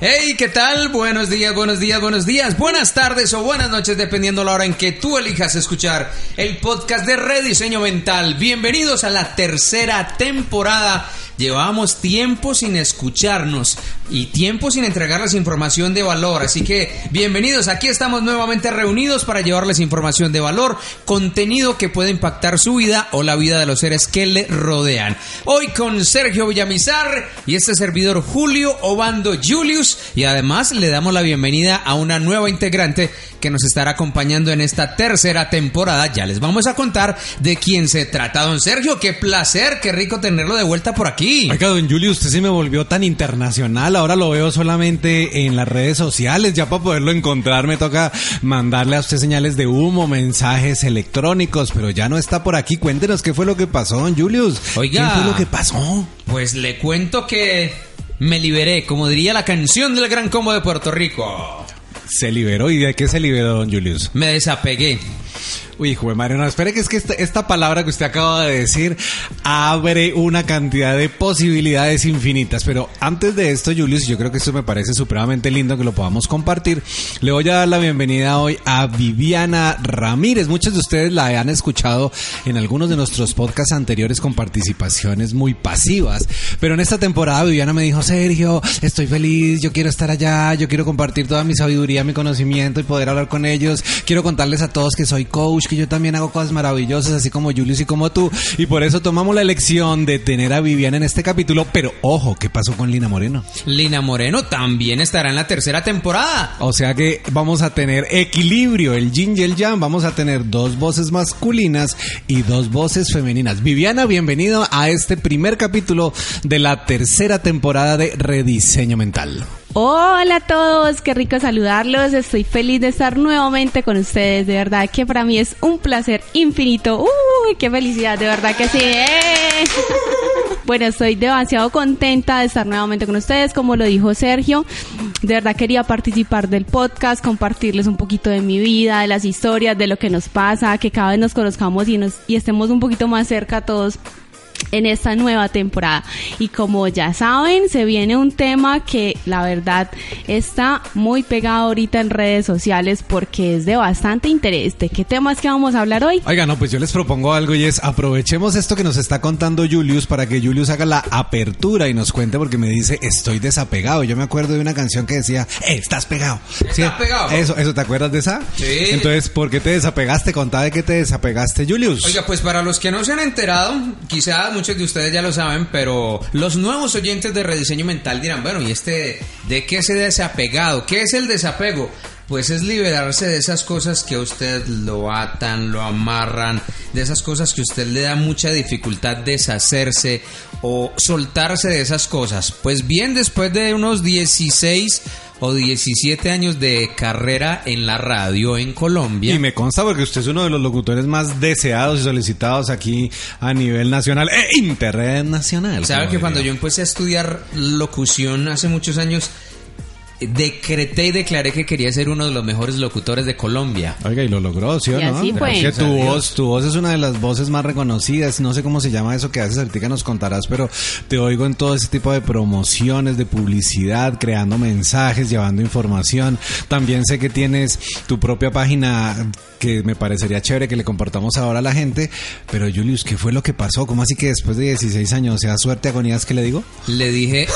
Hey, ¿qué tal? Buenos días, buenos días, buenos días, buenas tardes o buenas noches, dependiendo la hora en que tú elijas escuchar el podcast de Rediseño Mental. Bienvenidos a la tercera temporada. Llevamos tiempo sin escucharnos y tiempo sin entregarles información de valor. Así que bienvenidos, aquí estamos nuevamente reunidos para llevarles información de valor, contenido que puede impactar su vida o la vida de los seres que le rodean. Hoy con Sergio Villamizar y este servidor Julio Obando Julius y además le damos la bienvenida a una nueva integrante que nos estará acompañando en esta tercera temporada. Ya les vamos a contar de quién se trata. Don Sergio, qué placer, qué rico tenerlo de vuelta por aquí. Oiga, don Julio, usted se me volvió tan internacional. Ahora lo veo solamente en las redes sociales. Ya para poderlo encontrar me toca mandarle a usted señales de humo, mensajes electrónicos, pero ya no está por aquí. Cuéntenos qué fue lo que pasó, don Julius. Oiga. ¿Qué fue lo que pasó? Pues le cuento que me liberé, como diría la canción del Gran Combo de Puerto Rico. Se liberó. ¿Y de qué se liberó, don Julius? Me desapegué. Uy, hijo de Mario, no, espere que es que esta, esta, palabra que usted acaba de decir abre una cantidad de posibilidades infinitas. Pero antes de esto, Julius, yo creo que esto me parece supremamente lindo que lo podamos compartir. Le voy a dar la bienvenida hoy a Viviana Ramírez. Muchos de ustedes la han escuchado en algunos de nuestros podcasts anteriores con participaciones muy pasivas. Pero en esta temporada Viviana me dijo, Sergio, estoy feliz, yo quiero estar allá, yo quiero compartir toda mi sabiduría, mi conocimiento y poder hablar con ellos. Quiero contarles a todos que soy coach, que yo también hago cosas maravillosas, así como Julius y como tú. Y por eso tomamos la elección de tener a Viviana en este capítulo. Pero ojo, ¿qué pasó con Lina Moreno? Lina Moreno también estará en la tercera temporada. O sea que vamos a tener equilibrio, el yin y el yang. Vamos a tener dos voces masculinas y dos voces femeninas. Viviana, bienvenido a este primer capítulo de la tercera temporada de Rediseño Mental. Hola a todos, qué rico saludarlos. Estoy feliz de estar nuevamente con ustedes. De verdad que para mí es un placer infinito. ¡Uy, qué felicidad! De verdad que sí. ¡Eh! Bueno, estoy demasiado contenta de estar nuevamente con ustedes, como lo dijo Sergio. De verdad quería participar del podcast, compartirles un poquito de mi vida, de las historias, de lo que nos pasa, que cada vez nos conozcamos y, nos, y estemos un poquito más cerca todos en esta nueva temporada. Y como ya saben, se viene un tema que la verdad está muy pegado ahorita en redes sociales porque es de bastante interés. ¿De qué tema es que vamos a hablar hoy? Oiga, no, pues yo les propongo algo y es aprovechemos esto que nos está contando Julius para que Julius haga la apertura y nos cuente porque me dice estoy desapegado. Yo me acuerdo de una canción que decía, eh, estás pegado. ¿Sí? ¿Estás pegado? Eso, eso, ¿te acuerdas de esa? Sí. Entonces, ¿por qué te desapegaste? Contá de qué te desapegaste, Julius. Oiga, pues para los que no se han enterado, quizás muchos de ustedes ya lo saben, pero los nuevos oyentes de rediseño mental dirán, bueno, ¿y este de qué se desapegado? ¿Qué es el desapego? Pues es liberarse de esas cosas que a usted lo atan, lo amarran, de esas cosas que a usted le da mucha dificultad deshacerse o soltarse de esas cosas. Pues bien, después de unos 16 o 17 años de carrera en la radio en Colombia. Y me consta porque usted es uno de los locutores más deseados y solicitados aquí a nivel nacional e internacional. ¿Sabe que cuando yo empecé a estudiar locución hace muchos años, decreté y declaré que quería ser uno de los mejores locutores de Colombia. Oiga, y lo logró, ¿sí o Y no? así fue. Es que Gracias tu voz, tu voz es una de las voces más reconocidas. No sé cómo se llama eso que haces ahorita nos contarás, pero te oigo en todo ese tipo de promociones, de publicidad, creando mensajes, llevando información. También sé que tienes tu propia página que me parecería chévere que le compartamos ahora a la gente. Pero Julius, ¿qué fue lo que pasó? ¿Cómo así que después de 16 años, sea, suerte, agonías, ¿qué le digo? Le dije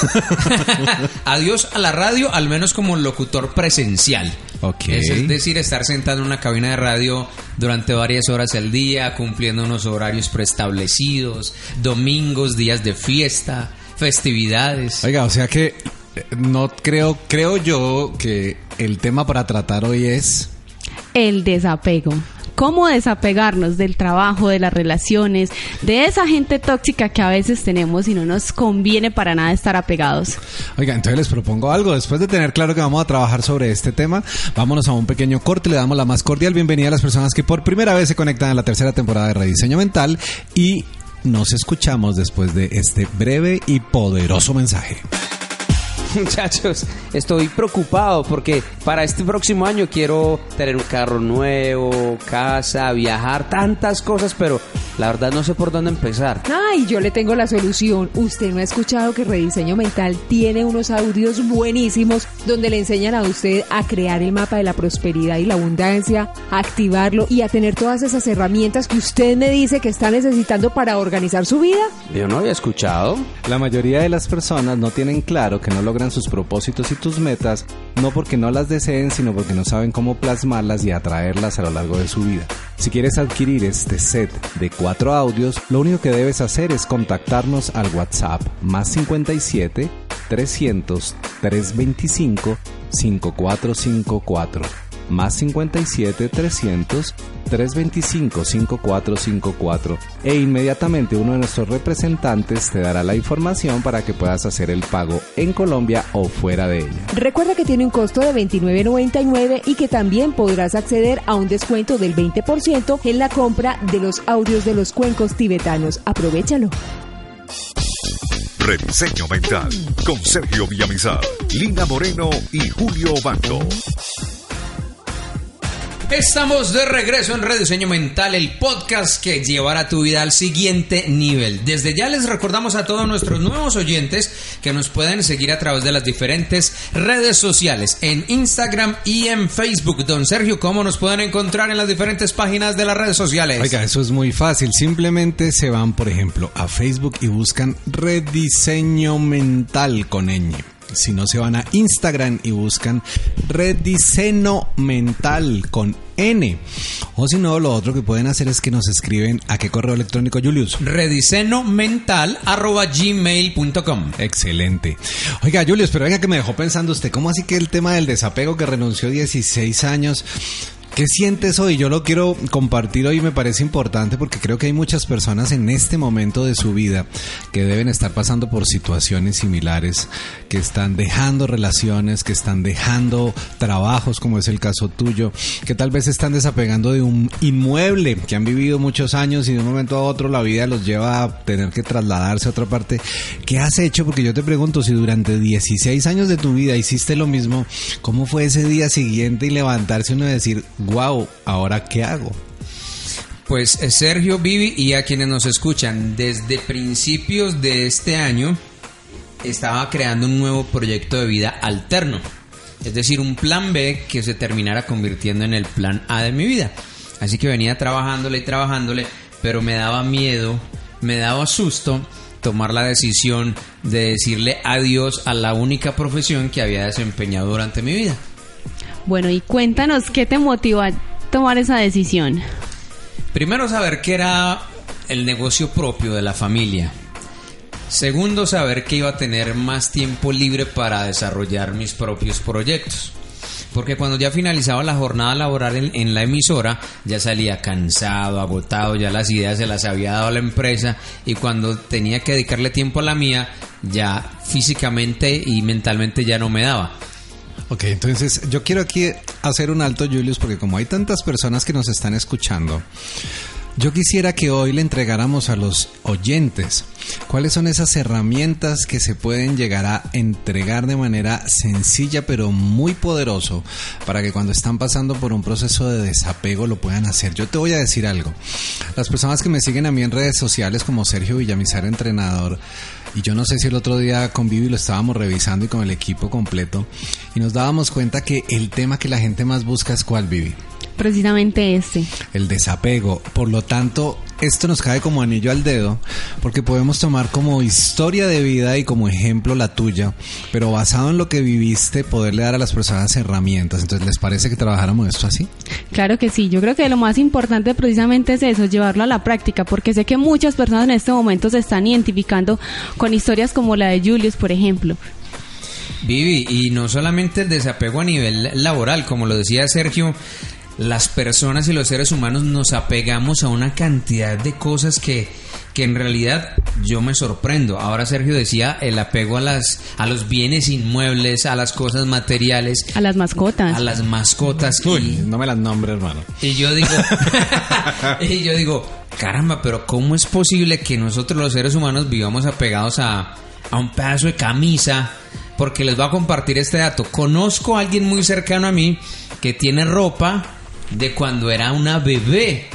adiós a la radio, al menos como locutor presencial. Ok. Es, es decir, estar sentado en una cabina de radio durante varias horas al día, cumpliendo unos horarios preestablecidos, domingos, días de fiesta, festividades. Oiga, o sea que eh, no creo, creo yo que el tema para tratar hoy es El desapego. Cómo desapegarnos del trabajo, de las relaciones, de esa gente tóxica que a veces tenemos y no nos conviene para nada estar apegados. Oiga, entonces les propongo algo. Después de tener claro que vamos a trabajar sobre este tema, vámonos a un pequeño corte. Le damos la más cordial bienvenida a las personas que por primera vez se conectan a la tercera temporada de Rediseño Mental y nos escuchamos después de este breve y poderoso mensaje. Muchachos, estoy preocupado porque para este próximo año quiero tener un carro nuevo, casa, viajar, tantas cosas, pero la verdad no sé por dónde empezar. Ay, yo le tengo la solución. Usted no ha escuchado que Rediseño Mental tiene unos audios buenísimos donde le enseñan a usted a crear el mapa de la prosperidad y la abundancia, a activarlo y a tener todas esas herramientas que usted me dice que está necesitando para organizar su vida. Yo no había escuchado. La mayoría de las personas no tienen claro que no logran sus propósitos y tus metas, no porque no las deseen, sino porque no saben cómo plasmarlas y atraerlas a lo largo de su vida. Si quieres adquirir este set de cuatro audios, lo único que debes hacer es contactarnos al WhatsApp más 57 300 325 5454 más 57 300 325 5454 e inmediatamente uno de nuestros representantes te dará la información para que puedas hacer el pago en Colombia o fuera de ella. Recuerda que tiene un costo de $29.99 y que también podrás acceder a un descuento del 20% en la compra de los audios de los cuencos tibetanos. Aprovechalo. Rediseño Mental con Sergio Villamizar, Lina Moreno y Julio Bando. Estamos de regreso en Rediseño Mental, el podcast que llevará tu vida al siguiente nivel. Desde ya les recordamos a todos nuestros nuevos oyentes que nos pueden seguir a través de las diferentes redes sociales, en Instagram y en Facebook. Don Sergio, ¿cómo nos pueden encontrar en las diferentes páginas de las redes sociales? Oiga, eso es muy fácil. Simplemente se van, por ejemplo, a Facebook y buscan Rediseño Mental con ñ. Si no, se van a Instagram y buscan Rediseño Mental con N. O si no, lo otro que pueden hacer es que nos escriben a qué correo electrónico, Julius. Redisenomental.gmail.com Excelente. Oiga, Julius, pero venga que me dejó pensando usted, ¿cómo así que el tema del desapego que renunció 16 años ¿Qué sientes hoy? Yo lo quiero compartir hoy, me parece importante porque creo que hay muchas personas en este momento de su vida que deben estar pasando por situaciones similares, que están dejando relaciones, que están dejando trabajos, como es el caso tuyo, que tal vez están desapegando de un inmueble que han vivido muchos años y de un momento a otro la vida los lleva a tener que trasladarse a otra parte. ¿Qué has hecho? Porque yo te pregunto, si durante 16 años de tu vida hiciste lo mismo, ¿cómo fue ese día siguiente y levantarse uno y decir, wow, ¿ahora qué hago? Pues eh, Sergio, Vivi y a quienes nos escuchan, desde principios de este año estaba creando un nuevo proyecto de vida alterno. Es decir, un plan B que se terminara convirtiendo en el plan A de mi vida. Así que venía trabajándole y trabajándole, pero me daba miedo, me daba susto tomar la decisión de decirle adiós a la única profesión que había desempeñado durante mi vida. Bueno, y cuéntanos qué te motivó a tomar esa decisión. Primero saber que era el negocio propio de la familia. Segundo, saber que iba a tener más tiempo libre para desarrollar mis propios proyectos. Porque cuando ya finalizaba la jornada laboral en, en, la emisora, ya salía cansado, agotado, ya las ideas se las había dado a la empresa y cuando tenía que dedicarle tiempo a la mía, ya físicamente y mentalmente ya no me daba. Ok, entonces yo quiero aquí hacer un alto, Julius, porque como hay tantas personas que nos están escuchando, yo quisiera que hoy le entregáramos a los oyentes cuáles son esas herramientas que se pueden llegar a entregar de manera sencilla pero muy poderoso para que cuando están pasando por un proceso de desapego lo puedan hacer. Yo te voy a decir algo. Las personas que me siguen a mí en redes sociales como Sergio Villamizar, entrenador, y yo no sé si el otro día con Vivi lo estábamos revisando y con el equipo completo y nos dábamos cuenta que el tema que la gente más busca es cuál Vivi precisamente este. El desapego. Por lo tanto, esto nos cae como anillo al dedo, porque podemos tomar como historia de vida y como ejemplo la tuya, pero basado en lo que viviste, poderle dar a las personas herramientas. Entonces, ¿les parece que trabajáramos esto así? Claro que sí. Yo creo que lo más importante precisamente es eso, llevarlo a la práctica, porque sé que muchas personas en este momento se están identificando con historias como la de Julius, por ejemplo. Vivi, y no solamente el desapego a nivel laboral, como lo decía Sergio, las personas y los seres humanos nos apegamos a una cantidad de cosas que, que en realidad yo me sorprendo. Ahora Sergio decía el apego a las a los bienes inmuebles, a las cosas materiales, A las mascotas. a las mascotas Uy, y, no me las nombres, hermano. y yo digo, y yo digo, caramba, pero ¿cómo es posible que nosotros los seres humanos vivamos apegados a, a un pedazo de camisa? Porque les voy a compartir este dato. Conozco a alguien muy cercano a mí que tiene ropa de cuando era una bebé.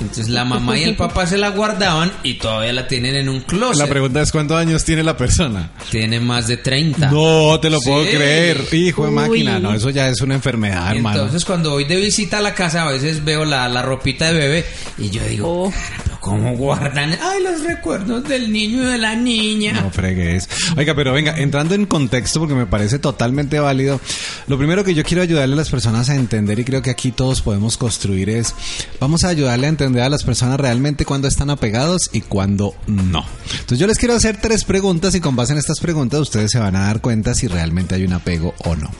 Entonces la mamá y el papá se la guardaban y todavía la tienen en un closet. La pregunta es cuántos años tiene la persona. Tiene más de 30. No te lo puedo Sí. creer. Hijo de máquina, no, eso ya es una enfermedad, hermano. Entonces cuando voy de visita a la casa a veces veo la, la ropita de bebé y yo digo, Oh. "Cara, pero ¿cómo guardan? Ay, los recuerdos del niño y de la niña. No fregues. Oiga, pero venga, entrando en contexto, porque me parece totalmente válido, lo primero que yo quiero ayudarle a las personas a entender, y creo que aquí todos podemos construir, es, vamos a ayudarle a entender a las personas realmente cuando están apegados y cuando no. Entonces yo les quiero hacer tres preguntas y con base en estas preguntas ustedes se van a dar cuenta si realmente hay un apego o no.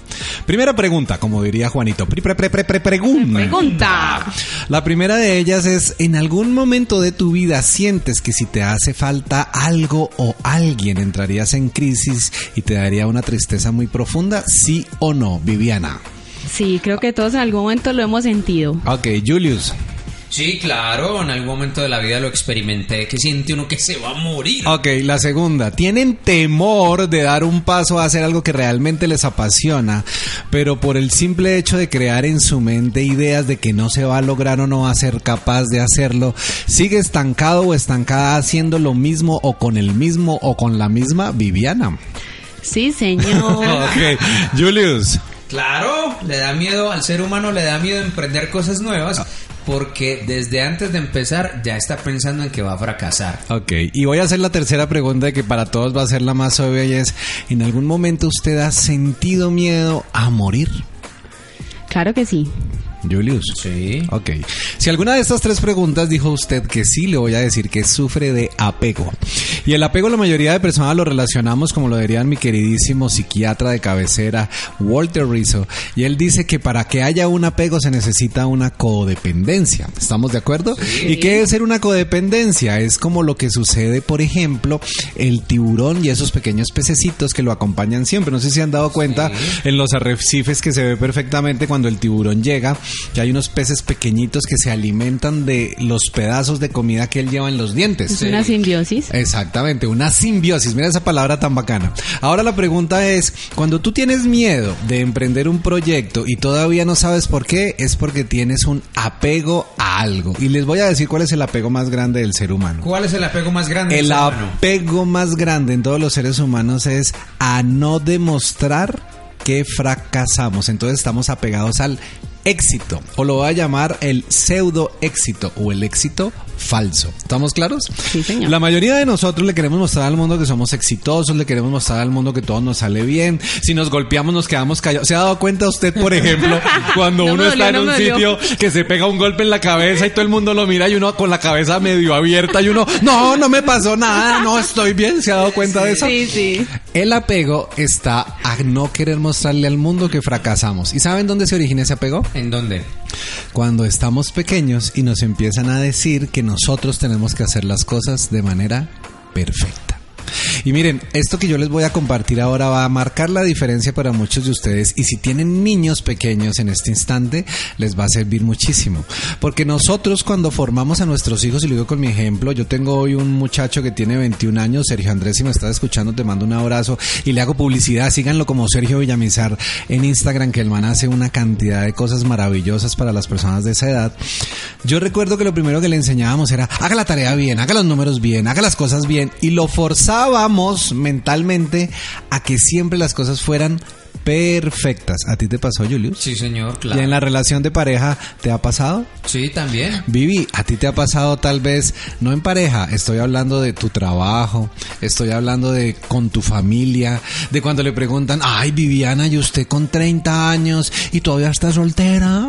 Primera pregunta, como diría Juanito, pre, pre, pre, pre, pre- pregunta. Pregunta. La primera de ellas es, ¿en algún momento de tu vida sientes que si te hace falta algo o alguien entrarías en crisis y te daría una tristeza muy profunda? ¿Sí o no, Viviana? Sí, creo que todos en algún momento lo hemos sentido. Ok, Julius. Sí, claro, en algún momento de la vida lo experimenté, que siente uno que se va a morir. Ok, la segunda. Tienen temor de dar un paso a hacer algo que realmente les apasiona, pero por el simple hecho de crear en su mente ideas de que no se va a lograr o no va a ser capaz de hacerlo, sigue estancado o estancada haciendo lo mismo o con el mismo o con la misma Viviana. Sí, señor. Ok, Julius. Claro, le da miedo al ser humano, le da miedo emprender cosas Ah. nuevas porque desde antes de empezar ya está pensando en que va a fracasar. Ok, y voy a hacer la tercera pregunta que para todos va a ser la más obvia y es, ¿en algún momento usted ha sentido miedo a morir? Claro que sí. Julius. Sí. Ok. Si alguna de estas tres preguntas dijo usted que sí, le voy a decir que sufre de apego. Y el apego la mayoría de personas lo relacionamos, como lo dirían mi queridísimo psiquiatra de cabecera, Walter Rizzo. Y él dice que para que haya un apego se necesita una codependencia. ¿Estamos de acuerdo? ¿Y qué es ser una codependencia? Es como lo que sucede, por ejemplo, el tiburón y esos pequeños pececitos que lo acompañan siempre. No sé si han dado cuenta en los arrecifes que se ve perfectamente cuando el tiburón llega, que hay unos peces pequeñitos que se alimentan de los pedazos de comida que él lleva en los dientes. Es una simbiosis. Exactamente, una simbiosis. Mira esa palabra tan bacana. Ahora la pregunta es, cuando tú tienes miedo de emprender un proyecto y todavía no sabes por qué, es porque tienes un apego a algo. Y les voy a decir cuál es el apego más grande del ser humano. ¿Cuál es el apego más grande? del El ser humano? apego más grande en todos los seres humanos es a no demostrar que fracasamos. Entonces estamos apegados al éxito, o lo voy a llamar el pseudo éxito o el éxito falso. ¿Estamos claros? Sí, señor. La mayoría de nosotros le queremos mostrar al mundo que somos exitosos, le queremos mostrar al mundo que todo nos sale bien. Si nos golpeamos, nos quedamos callados. ¿Se ha dado cuenta usted, por ejemplo, cuando No uno está en no un sitio que se pega un golpe en la cabeza y todo el mundo lo mira y uno con la cabeza medio abierta y uno, no, no me pasó nada, no estoy bien. ¿Se ha dado cuenta de eso? Sí, sí. El apego está a no querer mostrarle al mundo que fracasamos. ¿Y saben dónde se origina ese apego? ¿En dónde? Cuando estamos pequeños y nos empiezan a decir que nosotros tenemos que hacer las cosas de manera perfecta. Y miren, esto que yo les voy a compartir ahora va a marcar la diferencia para muchos de ustedes y si tienen niños pequeños en este instante, les va a servir muchísimo. Porque nosotros cuando formamos a nuestros hijos, y lo digo con mi ejemplo, yo tengo hoy un muchacho que tiene 21 años, Sergio Andrés, si me estás escuchando, te mando un abrazo y le hago publicidad, síganlo como Sergio Villamizar en Instagram, que el man hace una cantidad de cosas maravillosas para las personas de esa edad. Yo recuerdo que lo primero que le enseñábamos era, haga la tarea bien, haga los números bien, haga las cosas bien, y lo forzábamos mentalmente a que siempre las cosas fueran perfectas. ¿A ti te pasó, Julius? Sí, señor, ¿Y claro. en la relación de pareja te ha pasado? Sí, también. Vivi, ¿a ti te ha pasado tal vez, no en pareja, estoy hablando de tu trabajo, estoy hablando de con tu familia, de cuando le preguntan, ay Viviana, ¿y usted con 30 años y todavía está soltera?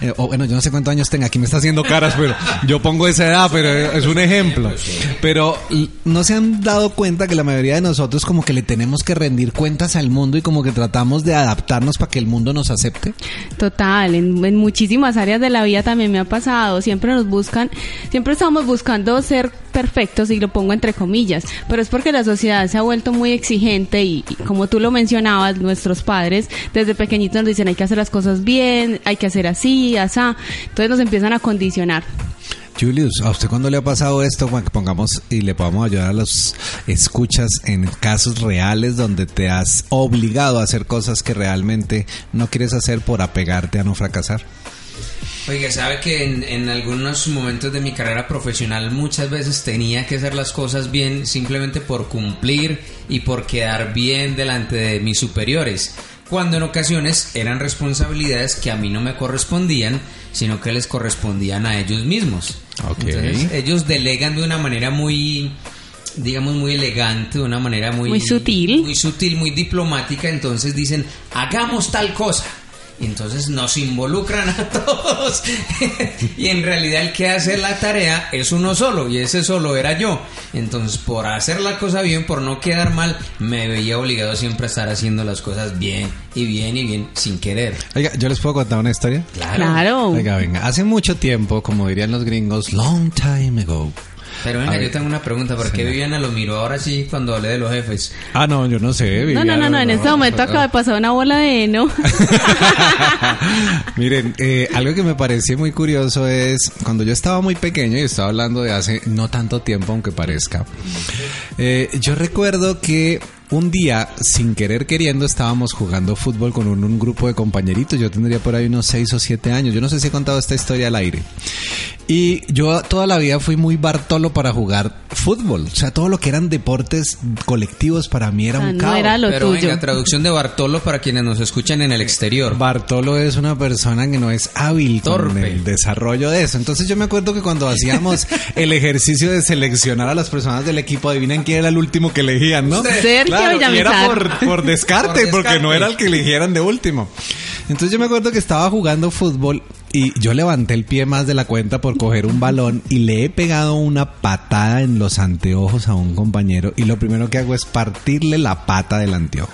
Eh, o bueno, yo no sé cuántos años tenga, aquí me está haciendo caras, pero yo pongo esa edad, pero es un ejemplo. Pero no se han dado cuenta que la mayoría de nosotros como que le tenemos que rendir cuentas al mundo y como que tratamos de adaptarnos para que el mundo nos acepte? Total, en, muchísimas áreas de la vida también me ha pasado. Siempre nos buscan, siempre estamos buscando ser perfectos y lo pongo entre comillas, pero es porque la sociedad se ha vuelto muy exigente y, y como tú lo mencionabas, nuestros padres desde pequeñitos nos dicen hay que hacer las cosas bien, hay que hacer así, asá, entonces nos empiezan a condicionar. Julius, ¿a usted cuándo le ha pasado esto? Para que pongamos y le podamos ayudar a los escuchas en casos reales donde te has obligado a hacer cosas que realmente no quieres hacer por apegarte a no fracasar. Oiga, sabe que en, en algunos momentos de mi carrera profesional muchas veces tenía que hacer las cosas bien simplemente por cumplir y por quedar bien delante de mis superiores, cuando en ocasiones eran responsabilidades que a mí no me correspondían, sino que les correspondían a ellos mismos. Ok. Entonces, ellos delegan de una manera muy digamos muy elegante, de una manera muy Muy sutil. muy sutil, muy diplomática, entonces dicen, "Hagamos tal cosa." Y entonces nos involucran a todos. y en realidad el que hace la tarea es uno solo. Y ese solo era yo. Entonces por hacer la cosa bien, por no quedar mal, me veía obligado siempre a estar haciendo las cosas bien y bien y bien sin querer. Oiga, ¿yo les puedo contar una historia? Claro. Oiga, venga, hace mucho tiempo, como dirían los gringos, long time ago. Pero ver. yo tengo una pregunta. ¿Por qué. Viviana lo miró ahora sí cuando hablé de los jefes? Ah, no, yo no sé. No, no, no, no, en este momento acaba de pasar una bola de heno. Miren, eh, algo que me pareció muy curioso es cuando yo estaba muy pequeño y estaba hablando de hace no tanto tiempo, aunque parezca. eh, yo recuerdo que un día, sin querer queriendo, estábamos jugando fútbol con un, un grupo de compañeritos. Yo tendría por ahí unos 6 o 7 años. Yo no sé si he contado esta historia al aire. Y yo toda la vida fui muy Bartolo para jugar fútbol. O sea, todo lo que eran deportes colectivos para mí era O sea, un no caos. era lo Pero tuyo. venga, traducción de Bartolo para quienes nos escuchan en el exterior. Bartolo es una persona que no es hábil con Torpe. el desarrollo de eso. Entonces yo me acuerdo que cuando hacíamos el ejercicio de seleccionar a las personas del equipo, adivinen quién era el último que elegían, ¿no? Sergio Claro, y era por, por descarte, Por porque no descarte. era el que eligieran de último. Entonces yo me acuerdo que estaba jugando fútbol y yo levanté el pie más de la cuenta por coger un balón y le he pegado una patada en los anteojos a un compañero y lo primero que hago es partirle la pata del anteojo.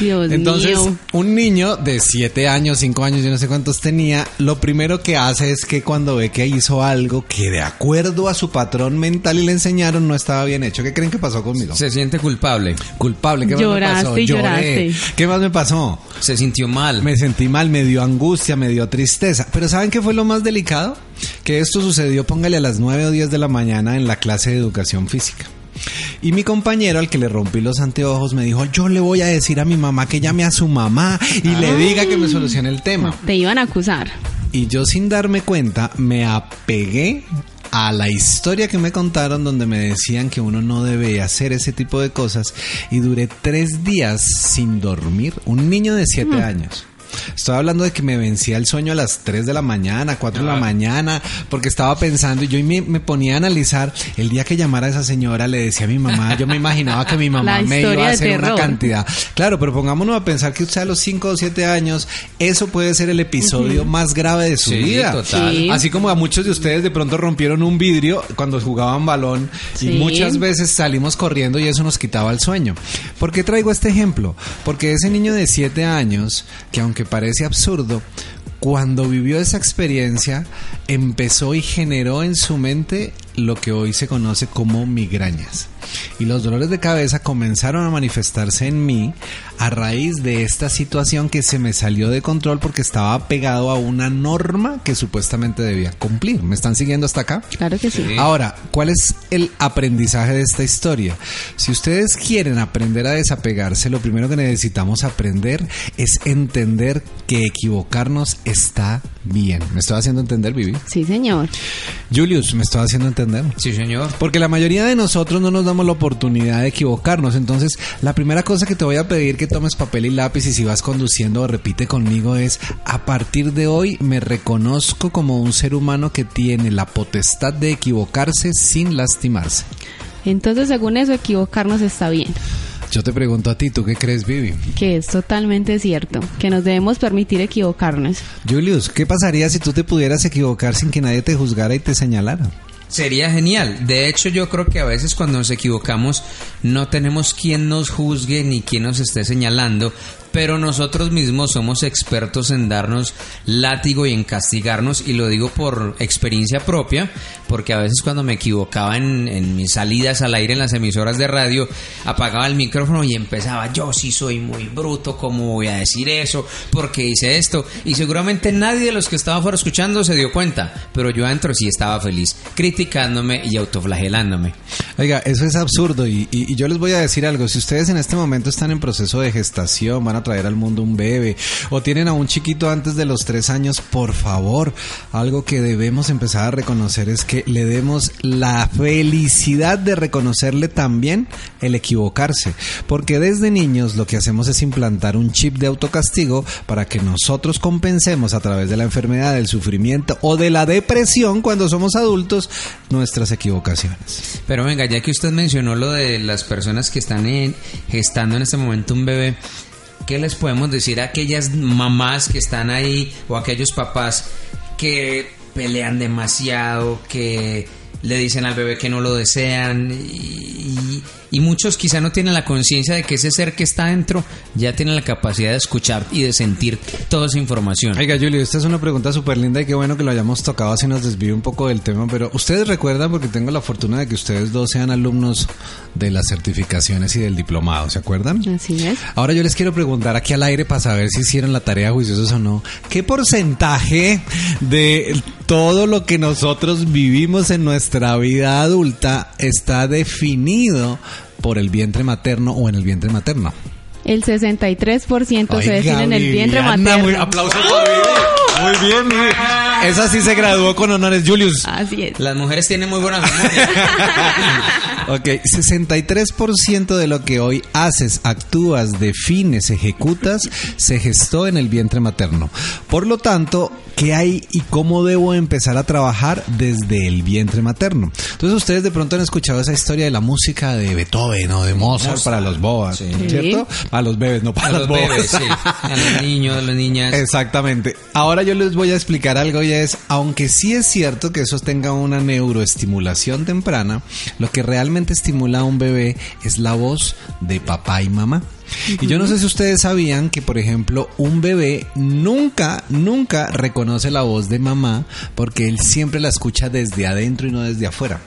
Dios Entonces, mío. un niño de 7 años, 5 años, yo no sé cuántos tenía, lo primero que hace es que cuando ve que hizo algo que de acuerdo a su patrón mental y le enseñaron no estaba bien hecho, ¿qué creen que pasó conmigo? Se siente culpable. Culpable, ¿qué más me pasó? y Lloré. lloraste. ¿Qué más me pasó? Se sintió mal. Me sentí mal, me dio angustia, me dio tristeza. Pero ¿saben qué fue lo más delicado? Que esto sucedió, póngale a las 9 o 10 de la mañana en la clase de educación física. Y mi compañero al que le rompí los anteojos me dijo, yo le voy a decir a mi mamá que llame a su mamá y le diga que me solucione el tema. Te iban a acusar. Y yo sin darme cuenta me apegué a la historia que me contaron donde me decían que uno no debe hacer ese tipo de cosas y duré tres días sin dormir. Un niño de siete años. Estoy hablando de que me vencía el sueño a las 3 de la mañana, 4 de la mañana, porque estaba pensando y yo me, me ponía a analizar el día que llamara a esa señora, le decía a mi mamá, yo me imaginaba que mi mamá me iba a hacer una cantidad. Claro, pero pongámonos a pensar que usted a los 5 o 7 años, eso puede ser el episodio más grave de su Sí, vida. total. Sí. Así como a muchos de ustedes de pronto rompieron un vidrio cuando jugaban balón Sí. y muchas veces salimos corriendo y eso nos quitaba el sueño. ¿Por qué traigo este ejemplo? Porque ese niño de 7 años, que aunque parece absurdo, cuando vivió esa experiencia, empezó y generó en su mente lo que hoy se conoce como migrañas. Y los dolores de cabeza comenzaron a manifestarse en mí a raíz de esta situación que se me salió de control porque estaba pegado a una norma que supuestamente debía cumplir. ¿Me están siguiendo hasta acá? Claro que sí. Ahora, ¿cuál es el aprendizaje de esta historia? Si ustedes quieren aprender a desapegarse, lo primero que necesitamos aprender es entender que equivocarnos está bien. ¿Me estoy haciendo entender, Vivi? Sí, señor. Julius, ¿me estoy haciendo entender? Sí, señor. Porque la mayoría de nosotros no nos damos la oportunidad de equivocarnos. Entonces, la primera cosa que te voy a pedir que tomes papel y lápiz y si vas conduciendo, repite conmigo es, a partir de hoy me reconozco como un ser humano que tiene la potestad de equivocarse sin lastimarse. Entonces, según eso, equivocarnos está bien. Yo te pregunto a ti, ¿tú qué crees, Vivi? Que es totalmente cierto. Que nos debemos permitir equivocarnos. Julius, ¿qué pasaría si tú te pudieras equivocar sin que nadie te juzgara y te señalara? Sería genial. De hecho, yo creo que a veces cuando nos equivocamos no tenemos quien nos juzgue ni quien nos esté señalando, pero nosotros mismos somos expertos en darnos látigo y en castigarnos, y lo digo por experiencia propia, porque a veces cuando me equivocaba en, en mis salidas al aire en las emisoras de radio, apagaba el micrófono y empezaba, yo sí soy muy bruto, ¿cómo voy a decir eso? porque hice esto? Y seguramente nadie de los que estaba fuera escuchando se dio cuenta, pero yo adentro sí estaba feliz, criticándome y autoflagelándome. Oiga, eso es absurdo y, y- y yo les voy a decir algo. Si ustedes en este momento están en proceso de gestación, van a traer al mundo un bebé o tienen a un chiquito antes de los tres años, por favor, algo que debemos empezar a reconocer es que le demos la felicidad de reconocerle también el equivocarse. Porque desde niños lo que hacemos es implantar un chip de autocastigo para que nosotros compensemos a través de la enfermedad, del sufrimiento o de la depresión cuando somos adultos nuestras equivocaciones. Pero venga, ya que usted mencionó lo de las personas que están en- gestando en este momento un bebé, ¿qué les podemos decir a aquellas mamás que están ahí o a aquellos papás que pelean demasiado, que le dicen al bebé que no lo desean y, y muchos quizá no tienen la conciencia de que ese ser que está dentro ya tiene la capacidad de escuchar y de sentir toda esa información? Oiga, Julio, esta es una pregunta súper linda y qué bueno que lo hayamos tocado, así nos desvío un poco del tema, pero ustedes recuerdan, porque tengo la fortuna de que ustedes dos sean alumnos de las certificaciones y del diplomado, ¿se acuerdan? Así es. Ahora yo les quiero preguntar aquí al aire para saber si hicieron la tarea juiciosos o no. ¿Qué porcentaje de todo lo que nosotros vivimos en nuestra vida adulta está definido por el vientre materno o en el vientre materno? El 63% se Oiga, define en el vientre materno. Muy, aplausos Vivi. Muy bien, muy bien. Esa sí se graduó con honores, Julius. Así es. Las mujeres tienen muy buena memoria. Ok, 63% de lo que hoy haces, actúas, defines, ejecutas, se gestó en el vientre materno. Por lo tanto, ¿qué hay y cómo debo empezar a trabajar desde el vientre materno? Entonces, ustedes de pronto han escuchado esa historia de la música de Beethoven o de Mozart, para los bobas, ¿cierto? Para los bebés, no para A los bebés, sí. A los niños, a las niñas. Exactamente. Ahora yo les voy a explicar algo y es, aunque sí es cierto que eso tenga una neuroestimulación temprana, lo que realmente estimula a un bebé es la voz de papá y mamá. Y yo no sé si ustedes sabían que, por ejemplo, un bebé nunca, nunca reconoce la voz de mamá porque él siempre la escucha desde adentro y no desde afuera.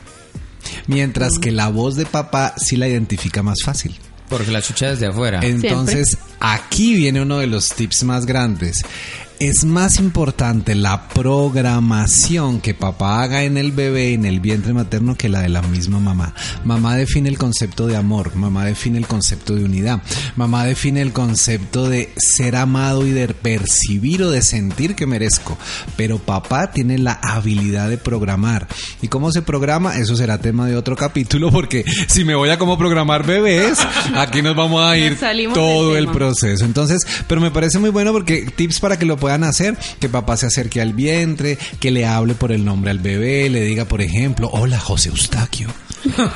Mientras que la voz de papá sí la identifica más fácil. Porque la chucha desde afuera. Entonces, aquí viene uno de los tips más grandes. Es más importante la programación que papá haga en el bebé, en el vientre materno, que la de la misma mamá. Mamá define el concepto de amor, mamá define el concepto de unidad, mamá define el concepto de ser amado y de percibir o de sentir que merezco. Pero papá tiene la habilidad de programar. ¿Y cómo se programa? Eso será tema de otro capítulo, porque si me voy a cómo programar bebés, aquí nos vamos a ir todo el proceso. Entonces, pero me parece muy bueno porque tips para que lo puedan hacer, que papá se acerque al vientre, que le hable por el nombre al bebé, le diga, por ejemplo, hola José Eustaquio. No,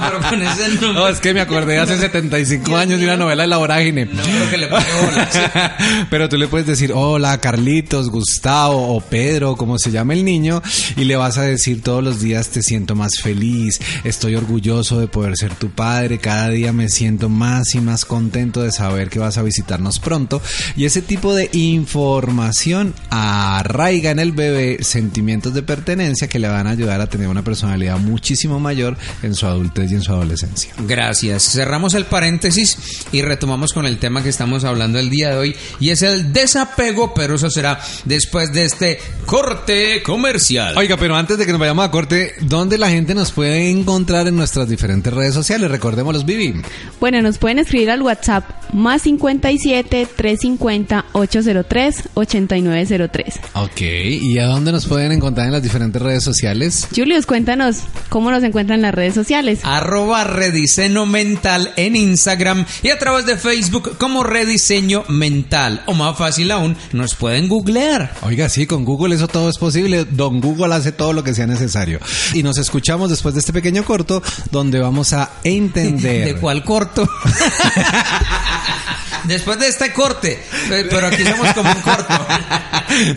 pero con ese nombre. No, es que me acordé hace 75 años de una novela de la vorágine. No creo que le. Pero tú le puedes decir, hola Carlitos, Gustavo o Pedro, como se llame el niño, y le vas a decir todos los días te siento más feliz, estoy orgulloso de poder ser tu padre, cada día me siento más y más contento de saber que vas a visitarnos pronto. Y ese tipo de información arraiga en el bebé sentimientos de pertenencia que le van a ayudar a tener una personalidad muchísimo mayor en su adultez y en su adolescencia. Gracias. Cerramos el paréntesis y retomamos con el tema que estamos hablando el día de hoy y es el desapego, pero eso será después de este corte comercial. Oiga, pero antes de que nos vayamos a corte, ¿dónde la gente nos puede encontrar en nuestras diferentes redes sociales? Recordémoslos, Vivi. Bueno, nos pueden escribir al WhatsApp más 57 350 803 8903. Ok, ¿y a dónde nos pueden encontrar en las diferentes redes sociales? Julius, cuéntanos cómo nos encuentran en las redes sociales. Arroba Rediseño Mental en Instagram y a través de Facebook como Rediseño Mental. O más fácil aún, nos pueden googlear. Oiga, sí, con Google eso todo es posible. Don Google hace todo lo que sea necesario. Y nos escuchamos después de este pequeño corto donde vamos a entender. ¿De cuál corto? Después de este corte, pero aquí somos como un corto.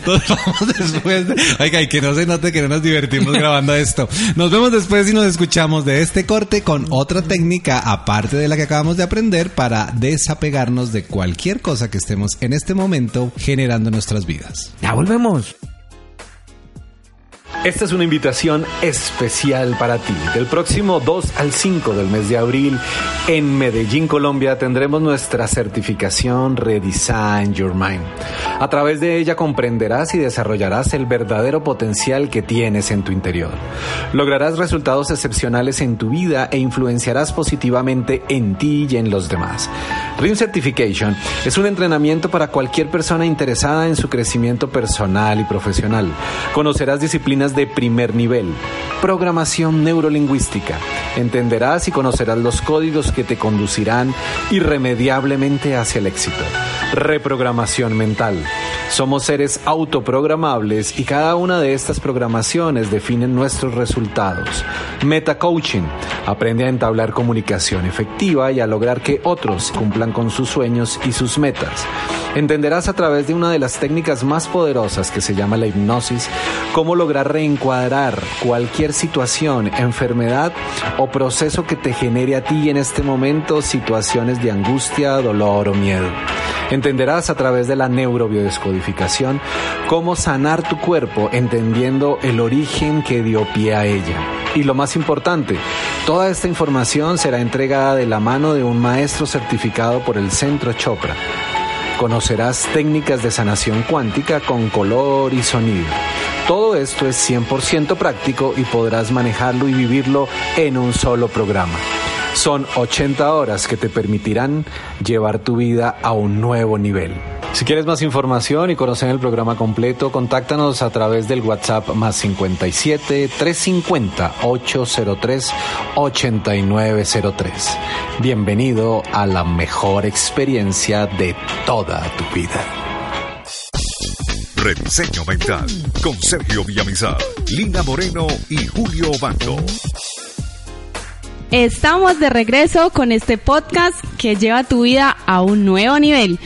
Nos vamos después. de- Oiga, y que no se note que no nos divertimos grabando esto. Nos vemos después y nos escuchamos de este corte con otra técnica, aparte de la que acabamos de aprender, para desapegarnos de cualquier cosa que estemos en este momento generando en nuestras vidas. Ya volvemos. Esta es una invitación especial para ti. Del próximo 2 al 5 del mes de abril en Medellín, Colombia, tendremos nuestra certificación Redesign Your Mind. A través de ella comprenderás y desarrollarás el verdadero potencial que tienes en tu interior. Lograrás resultados excepcionales en tu vida e influenciarás positivamente en ti y en los demás. Ring Certification es un entrenamiento para cualquier persona interesada en su crecimiento personal y profesional. Conocerás disciplinas de primer nivel, programación neurolingüística. Entenderás y conocerás los códigos que te conducirán irremediablemente hacia el éxito. Reprogramación mental. Somos seres autoprogramables y cada una de estas programaciones definen nuestros resultados. Meta Coaching. Aprende a entablar comunicación efectiva y a lograr que otros cumplan con sus sueños y sus metas. Entenderás a través de una de las técnicas más poderosas que se llama la hipnosis cómo lograr reencuadrar cualquier situación, enfermedad o proceso que te genere a ti en este momento situaciones de angustia, dolor o miedo. Entenderás a través de la neurobiodescodificación cómo sanar tu cuerpo entendiendo el origen que dio pie a ella. Y lo más importante, toda esta información será entregada de la mano de un maestro certificado por el Centro Chopra. Conocerás técnicas de sanación cuántica con color y sonido. Todo esto es 100% práctico y podrás manejarlo y vivirlo en un solo programa. Son 80 horas que te permitirán llevar tu vida a un nuevo nivel. Si quieres más información y conocer el programa completo, contáctanos a través del WhatsApp más 57 350 803 8903. Bienvenido a la mejor experiencia de toda tu vida. Rediseño Mental con Sergio Villamizar, Lina Moreno y Julio Bando. Estamos de regreso con este podcast que lleva tu vida a un nuevo nivel,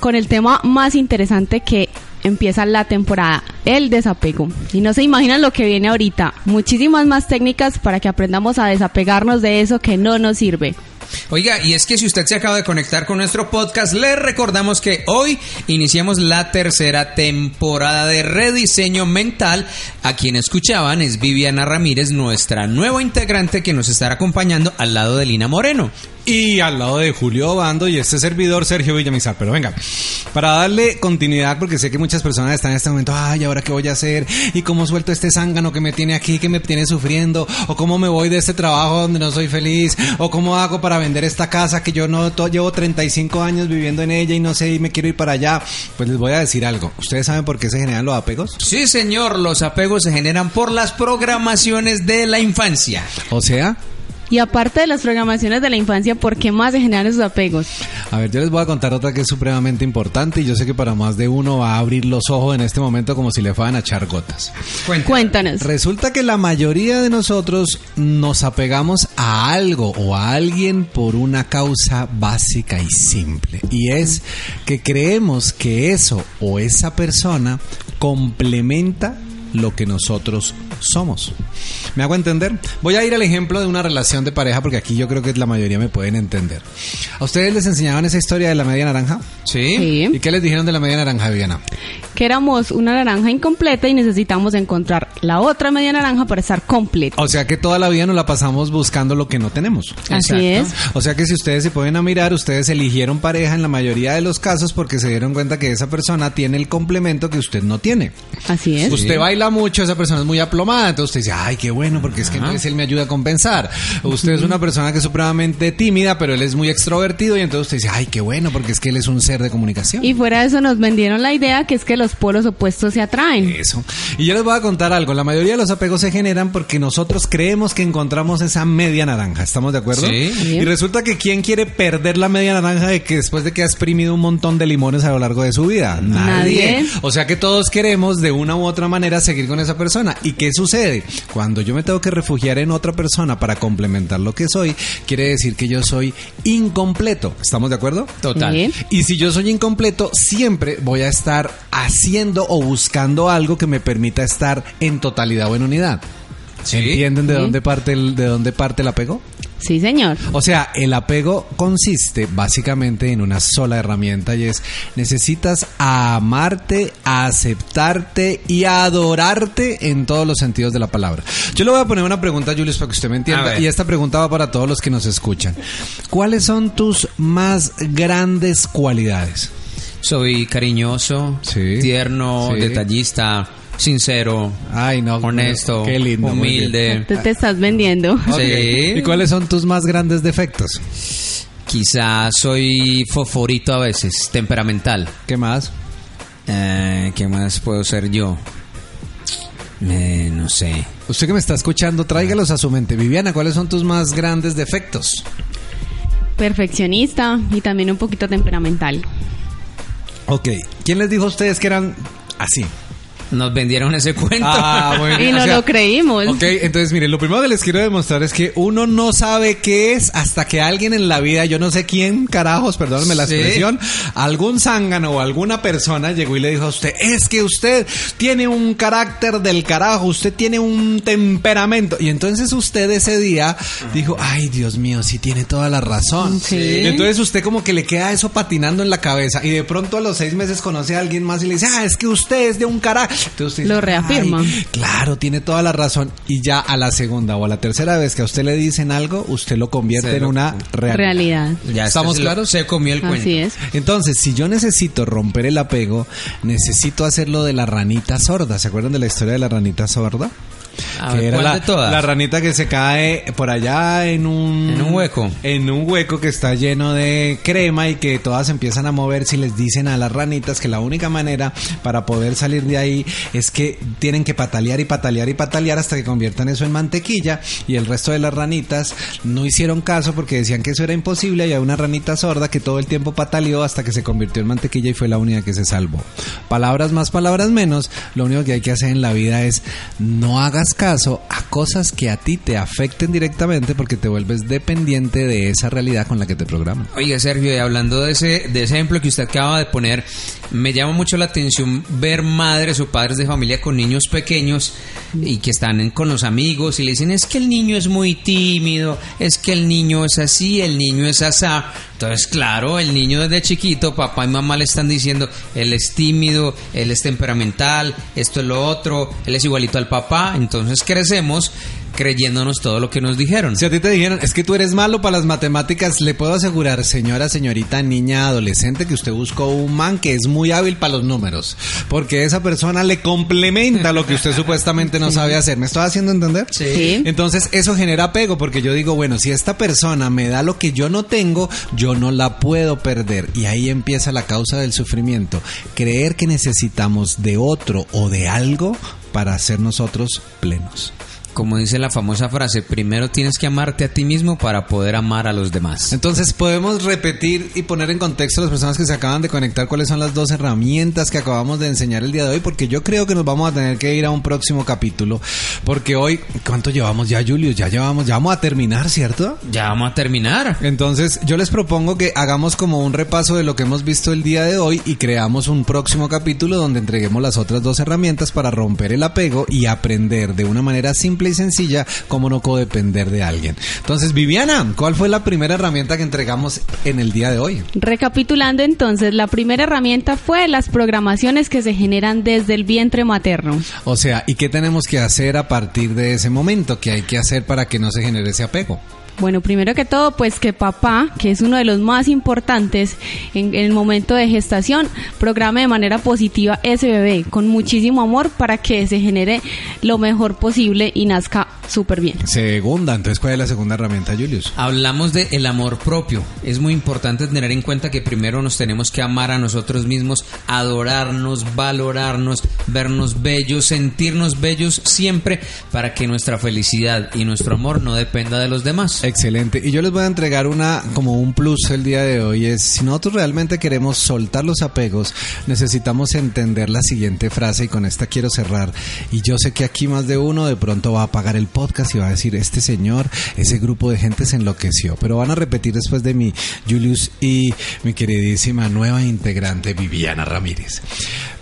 con el tema más interesante que empieza la temporada, el desapego. Y no se imaginan lo que viene ahorita, muchísimas más técnicas para que aprendamos a desapegarnos de eso que no nos sirve. Oiga, y es que si usted se acaba de conectar con nuestro podcast, le recordamos que hoy iniciamos la tercera temporada de Rediseño Mental. A quien escuchaban es Viviana Ramírez, nuestra nueva integrante que nos estará acompañando al lado de Lina Moreno. Y al lado de Julio Bando y este servidor Sergio Villamizar. Pero venga, para darle continuidad, porque sé que muchas personas están en este momento, ay, ¿ahora qué voy a hacer? ¿Y cómo suelto este zángano que me tiene aquí, que me tiene sufriendo? ¿O cómo me voy de este trabajo donde no soy feliz? ¿O cómo hago para vender esta casa que yo no llevo 35 años viviendo en ella y no sé, y me quiero ir para allá? Pues les voy a decir algo. ¿Ustedes saben por qué se generan los apegos? Sí, señor, los apegos se generan por las programaciones de la infancia. O sea, Y aparte de las programaciones de la infancia, ¿por qué más se generan esos apegos? A ver, yo les voy a contar otra que es supremamente importante y yo sé que para más de uno va a abrir los ojos en este momento como si le fueran a echar gotas. Cuéntanos. Resulta que la mayoría de nosotros nos apegamos a algo o a alguien por una causa básica y simple. Y es que creemos que eso o esa persona complementa lo que nosotros somos. ¿Me hago entender? Voy a ir al ejemplo de una relación de pareja porque aquí yo creo que la mayoría me pueden entender. ¿A ustedes les enseñaban esa historia de la media naranja? Sí. Sí. ¿Y qué les dijeron de la media naranja, Viviana? Que éramos una naranja incompleta y necesitamos encontrar la otra media naranja para estar completa. O sea que toda la vida nos la pasamos buscando lo que no tenemos. Así es. O sea que si ustedes se pueden a mirar, ustedes eligieron pareja en la mayoría de los casos porque se dieron cuenta que esa persona tiene el complemento que usted no tiene. Así es. Usted baila mucho, esa persona es muy aplomada, entonces usted dice, ay, qué bueno, porque es que entonces él me ayuda a compensar. Usted es una persona que es supremamente tímida, pero él es muy extrovertido y entonces usted dice, ay, qué bueno, porque es que él es un ser de comunicación. Y fuera de eso nos vendieron la idea que es que los polos opuestos se atraen. Eso. Y yo les voy a contar algo. La mayoría de los apegos se generan porque nosotros creemos que encontramos esa media naranja. ¿Estamos de acuerdo? Sí. Y resulta que ¿quién quiere perder la media naranja de que después de que ha exprimido un montón de limones a lo largo de su vida? Nadie. O sea que todos queremos de una u otra manera seguir con esa persona. ¿Y qué sucede? Cuando yo me tengo que refugiar en otra persona para complementar lo que soy, quiere decir que yo soy incompleto. ¿Estamos de acuerdo? Total. Y si yo soy incompleto, siempre voy a estar haciendo o buscando algo que me permita estar en totalidad o en unidad. Sí. ¿Entienden de Sí. dónde parte el, de dónde parte el apego? Sí, señor. O sea, el apego consiste básicamente en una sola herramienta y es necesitas a amarte, aceptarte y adorarte en todos los sentidos de la palabra. Yo le voy a poner una pregunta, Julius, para que usted me entienda y esta pregunta va para todos los que nos escuchan. ¿Cuáles son tus más grandes cualidades? Soy cariñoso, Sí. tierno, Sí. detallista, sincero, Ay, no. honesto, Qué lindo. humilde. Tú te estás vendiendo. Sí. ¿Y cuáles son tus más grandes defectos? Quizás soy foforito a veces, temperamental. ¿Qué más? Eh, ¿Qué más puedo ser yo? Eh, no sé. Usted que me está escuchando, tráigalos a su mente. Viviana, ¿cuáles son tus más grandes defectos? Perfeccionista y también un poquito temperamental. Ok. ¿Quién les dijo a ustedes que eran así? Nos vendieron ese cuento. Ah, bueno. Y o no sea, lo creímos. Ok, entonces miren, lo primero que les quiero demostrar es que uno no sabe qué es hasta que alguien en la vida, yo no sé quién, carajos, perdónenme la Sí. expresión, algún zángano o alguna persona llegó y le dijo a usted, es que usted tiene un carácter del carajo, usted tiene un temperamento. Y entonces usted ese día dijo, ay Dios mío, sí tiene toda la razón. Sí. Y entonces usted como que le queda eso patinando en la cabeza y de pronto a los seis meses conoce a alguien más y le dice, ah, es que usted es de un carajo. Entonces usted Lo dice, reafirma. "Ay, Claro, tiene toda la razón. Y ya a la segunda o a la tercera vez que a usted le dicen algo, usted lo convierte Se en lo- una realidad. Realidad. Ya ¿Estamos se lo- claros? Se comió el cuento. Así es. Entonces, si yo necesito romper el apego, necesito hacerlo de la ranita sorda. ¿Se acuerdan de la historia de la ranita sorda? A ver, ¿cuál la, de todas? la ranita que se cae por allá en un En un hueco. en un hueco que está lleno de crema y que todas empiezan a mover si les dicen a las ranitas que la única manera para poder salir de ahí es que tienen que patalear y patalear y patalear hasta que conviertan eso en mantequilla y el resto de las ranitas no hicieron caso porque decían que eso era imposible y hay una ranita sorda que todo el tiempo pataleó hasta que se convirtió en mantequilla y fue la única que se salvó. Palabras más, palabras menos, lo único que hay que hacer en la vida es no hagas caso a cosas que a ti te afecten directamente porque te vuelves dependiente de esa realidad con la que te programan. Oiga, Sergio, y hablando de ese, de ese ejemplo que usted acaba de poner, me llama mucho la atención ver madres o padres de familia con niños pequeños y que están con los amigos y le dicen, es que el niño es muy tímido, es que el niño es así, el niño es asá. Entonces, claro, el niño desde chiquito, papá y mamá le están diciendo, él es tímido, él es temperamental, esto es lo otro, él es igualito al papá. Entonces crecemos creyéndonos todo lo que nos dijeron. Si a ti te dijeron, es que tú eres malo para las matemáticas, le puedo asegurar, señora, señorita, niña, adolescente, que usted buscó un man que es muy hábil para los números. Porque esa persona le complementa lo que usted supuestamente no sabe hacer. ¿Me estoy haciendo entender? Sí. Entonces eso genera apego porque yo digo, bueno, si esta persona me da lo que yo no tengo, yo no la puedo perder. Y ahí empieza la causa del sufrimiento. Creer que necesitamos de otro o de algo para ser nosotros plenos. Como dice la famosa frase, primero tienes que amarte a ti mismo para poder amar a los demás. Entonces podemos repetir y poner en contexto a las personas que se acaban de conectar cuáles son las dos herramientas que acabamos de enseñar el día de hoy, porque yo creo que nos vamos a tener que ir a un próximo capítulo, porque hoy, ¿cuánto llevamos ya, Julius? Ya llevamos, ya vamos a terminar, ¿cierto? Ya vamos a terminar. Entonces, yo les propongo que hagamos como un repaso de lo que hemos visto el día de hoy y creamos un próximo capítulo donde entreguemos las otras dos herramientas para romper el apego y aprender de una manera simple y sencilla cómo no codepender de alguien. Entonces, Viviana, ¿cuál fue la primera herramienta que entregamos en el día de hoy? Recapitulando entonces, la primera herramienta fue las programaciones que se generan desde el vientre materno. O sea, ¿y qué tenemos que hacer a partir de ese momento? ¿Qué hay que hacer para que no se genere ese apego? Bueno, primero que todo, pues que papá, que es uno de los más importantes en, en el momento de gestación, programe de manera positiva ese bebé con muchísimo amor para que se genere lo mejor posible y nazca súper bien. Segunda, entonces, ¿cuál es la segunda herramienta, Julius? Hablamos de el amor propio. Es muy importante tener en cuenta que primero nos tenemos que amar a nosotros mismos, adorarnos, valorarnos, vernos bellos, sentirnos bellos siempre para que nuestra felicidad y nuestro amor no dependa de los demás. Excelente. Y yo les voy a entregar una como un plus el día de hoy es si nosotros realmente queremos soltar los apegos, necesitamos entender la siguiente frase y con esta quiero cerrar. Y yo sé que aquí más de uno de pronto va a apagar el podcast y va a decir, este señor, ese grupo de gente se enloqueció. Pero van a repetir después de mí, Julius y mi queridísima nueva integrante Viviana Ramírez.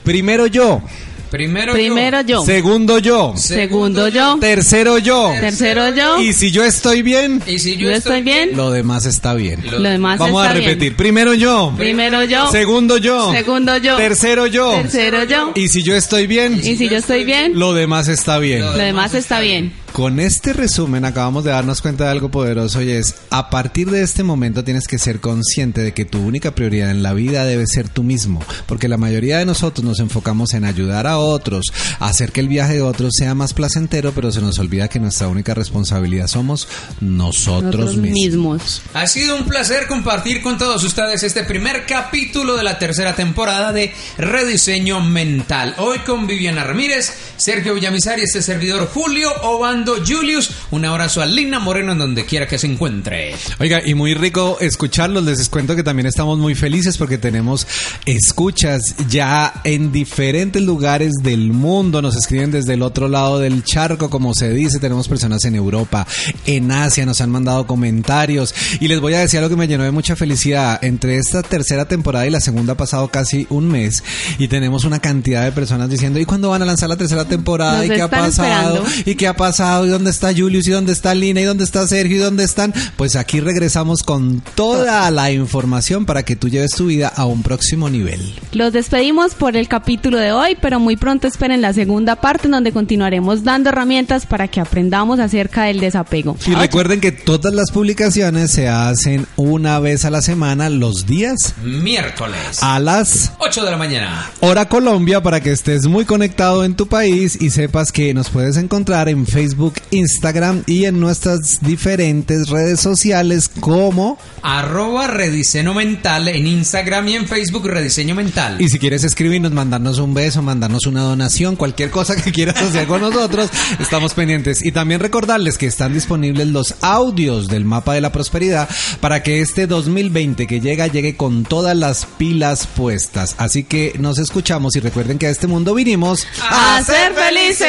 Primero yo. Primero, Primero yo. Segundo yo. Segundo yo. Tercero yo. Tercero yo. Y si yo estoy bien, Y si Yo estoy bien. lo demás está bien. Lo demás Vamos está a repetir. bien. Primero yo. Primero yo. Segundo yo. Segundo yo. Tercero yo. Tercero yo. Y si yo estoy bien, Y si yo estoy bien, lo demás está bien. lo demás está bien. Con este resumen acabamos de darnos cuenta de algo poderoso y es, a partir de este momento tienes que ser consciente de que tu única prioridad en la vida debe ser tú mismo, porque la mayoría de nosotros nos enfocamos en ayudar a otros, a hacer que el viaje de otros sea más placentero, pero se nos olvida que nuestra única responsabilidad somos nosotros, Nosotros mismos. mismos. Ha sido un placer compartir con todos ustedes este primer capítulo de la tercera temporada de Rediseño Mental. Hoy con Viviana Ramírez, Sergio Villamizar y este servidor Julio Julius. Un abrazo a Lina Moreno en donde quiera que se encuentre. Oiga, y muy rico escucharlos. Les cuento que también estamos muy felices porque tenemos escuchas ya en diferentes lugares del mundo. Nos escriben desde el otro lado del charco, como se dice. Tenemos personas en Europa, en Asia, nos han mandado comentarios. Y les voy a decir algo que me llenó de mucha felicidad. Entre esta tercera temporada y la segunda ha pasado casi un mes y tenemos una cantidad de personas diciendo, ¿y cuándo van a lanzar la tercera temporada? Nos ¿Y qué ha pasado? esperando. ¿Y qué ha pasado? ¿Y dónde está Julius? ¿Y dónde está Lina? ¿Y dónde está Sergio? ¿Y dónde están? Pues aquí regresamos con toda la información para que tú lleves tu vida a un próximo nivel. Los despedimos por el capítulo de hoy, pero muy pronto esperen la segunda parte en donde continuaremos dando herramientas para que aprendamos acerca del desapego. Y recuerden que todas las publicaciones se hacen una vez a la semana, los días Miércoles, a las 8 de la mañana. Hora Colombia para que estés muy conectado en tu país y sepas que nos puedes encontrar en Facebook, Instagram y en nuestras diferentes redes sociales como Arroba Rediseño Mental en Instagram y en Facebook Rediseño Mental. Y si quieres escribirnos, mandarnos un beso, mandarnos una donación, cualquier cosa que quieras hacer con nosotros, estamos pendientes. Y también recordarles que están disponibles los audios del mapa de la prosperidad para que este 2020 que llega llegue con todas las pilas puestas. Así que nos escuchamos y recuerden que a este mundo vinimos ¡A ser felices!